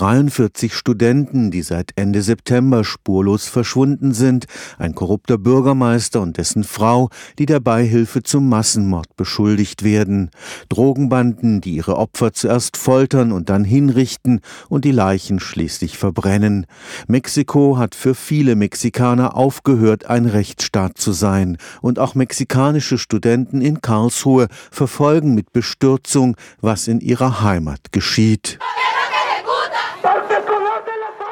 43 Studenten, die seit Ende September spurlos verschwunden sind, ein korrupter Bürgermeister und dessen Frau, die der Beihilfe zum Massenmord beschuldigt werden, Drogenbanden, die ihre Opfer zuerst foltern und dann hinrichten und die Leichen schließlich verbrennen. Mexiko hat für viele Mexikaner aufgehört, ein Rechtsstaat zu sein, und auch mexikanische Studenten in Karlsruhe verfolgen mit Bestürzung, was in ihrer Heimat geschieht.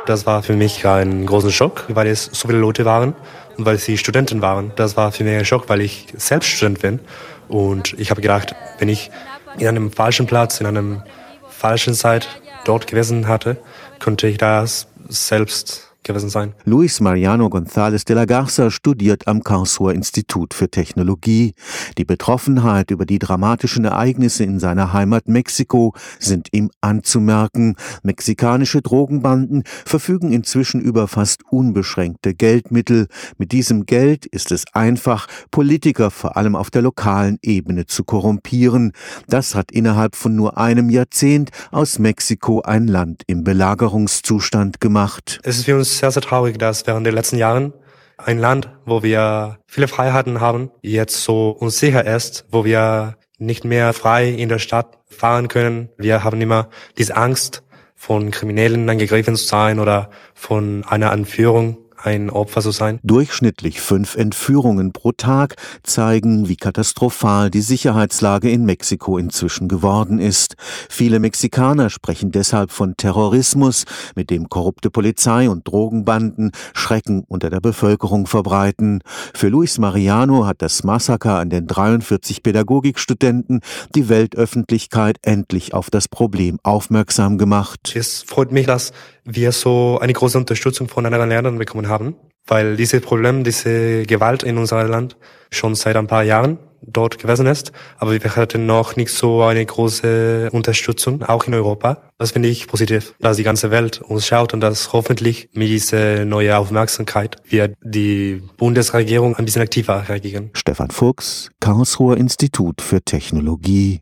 Das war für mich ein großer Schock, weil es so viele Leute waren und weil sie Studenten waren. Das war für mich ein Schock, weil ich selbst Student bin. Und ich habe gedacht, wenn ich in einem falschen Platz, in einem falschen Zeit dort gewesen hatte, könnte ich das selbst gewesen sein. Luis Mariano González de la Garza studiert am Karlsruher Institut für Technologie. Die Betroffenheit über die dramatischen Ereignisse in seiner Heimat Mexiko sind ihm anzumerken. Mexikanische Drogenbanden verfügen inzwischen über fast unbeschränkte Geldmittel. Mit diesem Geld ist es einfach, Politiker vor allem auf der lokalen Ebene zu korrumpieren. Das hat innerhalb von nur einem Jahrzehnt aus Mexiko ein Land im Belagerungszustand gemacht. Es ist für uns sehr, sehr traurig, dass während der letzten Jahren ein Land, wo wir viele Freiheiten haben, jetzt so unsicher ist, wo wir nicht mehr frei in der Stadt fahren können. Wir haben immer diese Angst, von Kriminellen angegriffen zu sein oder von einer Anführung ein Opfer zu sein. Durchschnittlich fünf Entführungen pro Tag zeigen, wie katastrophal die Sicherheitslage in Mexiko inzwischen geworden ist. Viele Mexikaner sprechen deshalb von Terrorismus, mit dem korrupte Polizei und Drogenbanden Schrecken unter der Bevölkerung verbreiten. Für Luis Mariano hat das Massaker an den 43 Pädagogikstudenten die Weltöffentlichkeit endlich auf das Problem aufmerksam gemacht. Es freut mich, dass wir so eine große Unterstützung von anderen Ländern bekommen haben, weil dieses Problem, diese Gewalt in unserem Land schon seit ein paar Jahren dort gewesen ist, aber wir hatten noch nicht so eine große Unterstützung, auch in Europa. Das finde ich positiv, dass die ganze Welt uns schaut und dass hoffentlich mit dieser neuen Aufmerksamkeit wir die Bundesregierung ein bisschen aktiver reagieren. Stefan Fuchs, Karlsruher Institut für Technologie